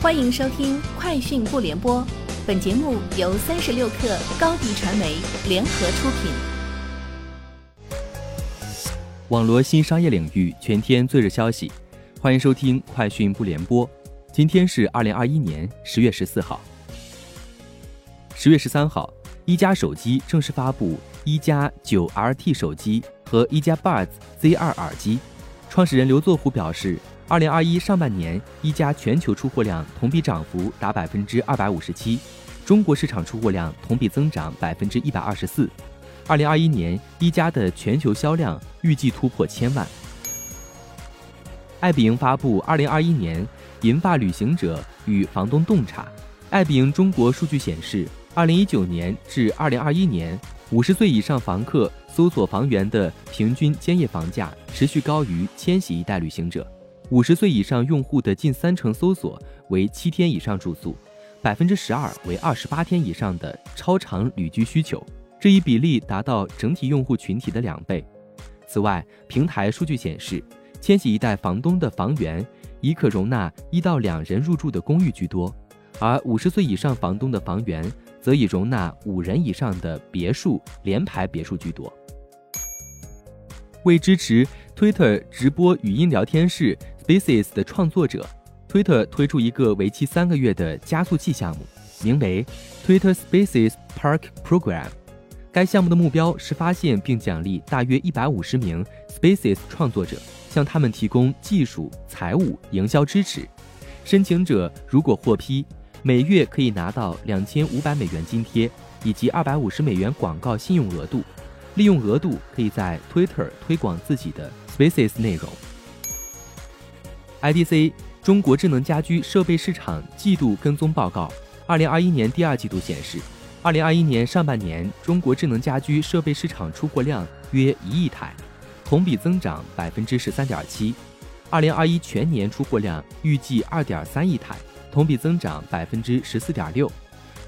欢迎收听《快讯不联播》，本节目由三十六克高低传媒联合出品。网罗新商业领域全天最热消息，欢迎收听《快讯不联播》。今天是二零二一年十月十四号。十月十三号，一加手机正式发布一加九 RT 手机和一加 Buds Z2 耳机。创始人刘作虎表示。二零二一上半年，一加全球出货量同比涨幅达百分之二百五十七，中国市场出货量同比增长百分之一百二十四。二零二一年，一加的全球销量预计突破千万。爱彼迎发布二零二一年银发旅行者与房东洞察。爱彼迎中国数据显示，二零一九年至二零二一年，五十岁以上房客搜索房源的平均间夜房价持续高于千禧一代旅行者。五十岁以上用户的近三成搜索为七天以上住宿，百分之十二为二十八天以上的超长旅居需求，这一比例达到整体用户群体的两倍。此外，平台数据显示，千禧一代房东的房源以可容纳一到两人入住的公寓居多，而五十岁以上房东的房源则以容纳五人以上的别墅、联排别墅居多。为支持 Twitter 直播语音聊天室。Spaces 的创作者，Twitter 推出一个为期三个月的加速器项目，名为 Twitter Spaces Park Program。该项目的目标是发现并奖励大约一百五十名 Spaces 创作者，向他们提供技术、财务、营销支持。申请者如果获批，每月可以拿到两千五百美元津贴以及二百五十美元广告信用额度，利用额度可以在 Twitter 推广自己的 Spaces 内容。IDC 中国智能家居设备市场季度跟踪报告，二零二一年第二季度显示，二零二一年上半年中国智能家居设备市场出货量约一亿台，同比增长百分之十三点七。二零二一全年出货量预计二点三亿台，同比增长百分之十四点六。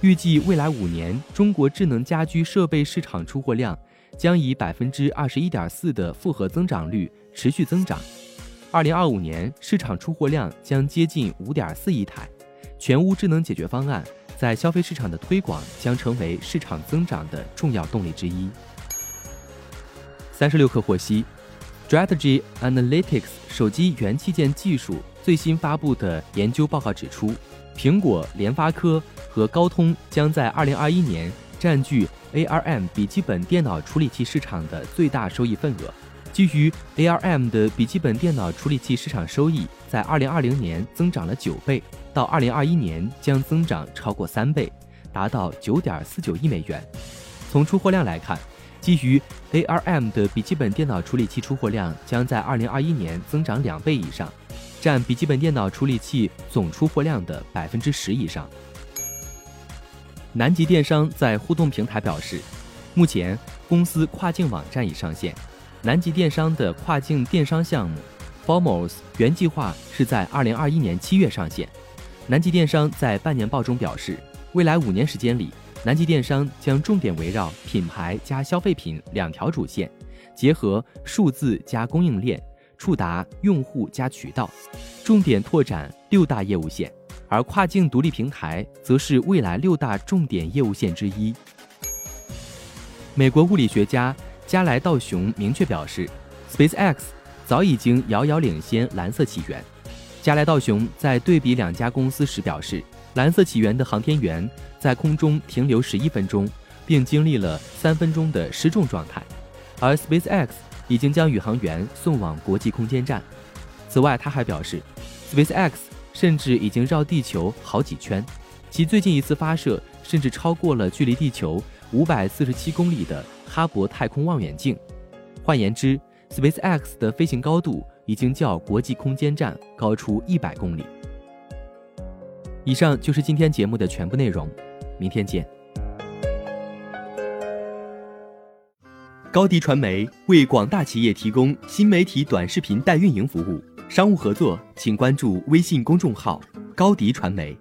预计未来五年中国智能家居设备市场出货量将以百分之二十一点四的复合增长率持续增长。二零二五年市场出货量将接近五点四亿台，全屋智能解决方案在消费市场的推广将成为市场增长的重要动力之一。三十六氪获悉，Strategy Analytics 手机元器件技术最新发布的研究报告指出，苹果、联发科和高通将在二零二一年占据 ARM 笔记本电脑处理器市场的最大收益份额。基于 ARM 的笔记本电脑处理器市场收益在2020年增长了九倍，到2021年将增长超过三倍，达到9.49亿美元。从出货量来看，基于 ARM 的笔记本电脑处理器出货量将在2021年增长两倍以上，占笔记本电脑处理器总出货量的百分之十以上。南极电商在互动平台表示，目前公司跨境网站已上线。南极电商的跨境电商项目 Formos 原计划是在二零二一年七月上线。南极电商在半年报中表示，未来五年时间里，南极电商将重点围绕品牌加消费品两条主线，结合数字加供应链，触达用户加渠道，重点拓展六大业务线。而跨境独立平台则是未来六大重点业务线之一。美国物理学家。加莱道雄明确表示，SpaceX 早已经遥遥领先蓝色起源。加莱道雄在对比两家公司时表示，蓝色起源的航天员在空中停留十一分钟，并经历了三分钟的失重状态，而 SpaceX 已经将宇航员送往国际空间站。此外，他还表示，SpaceX 甚至已经绕地球好几圈，其最近一次发射甚至超过了距离地球五百四十七公里的。哈勃太空望远镜，换言之，SpaceX 的飞行高度已经较国际空间站高出一百公里。以上就是今天节目的全部内容，明天见。高迪传媒为广大企业提供新媒体短视频代运营服务，商务合作请关注微信公众号“高迪传媒”。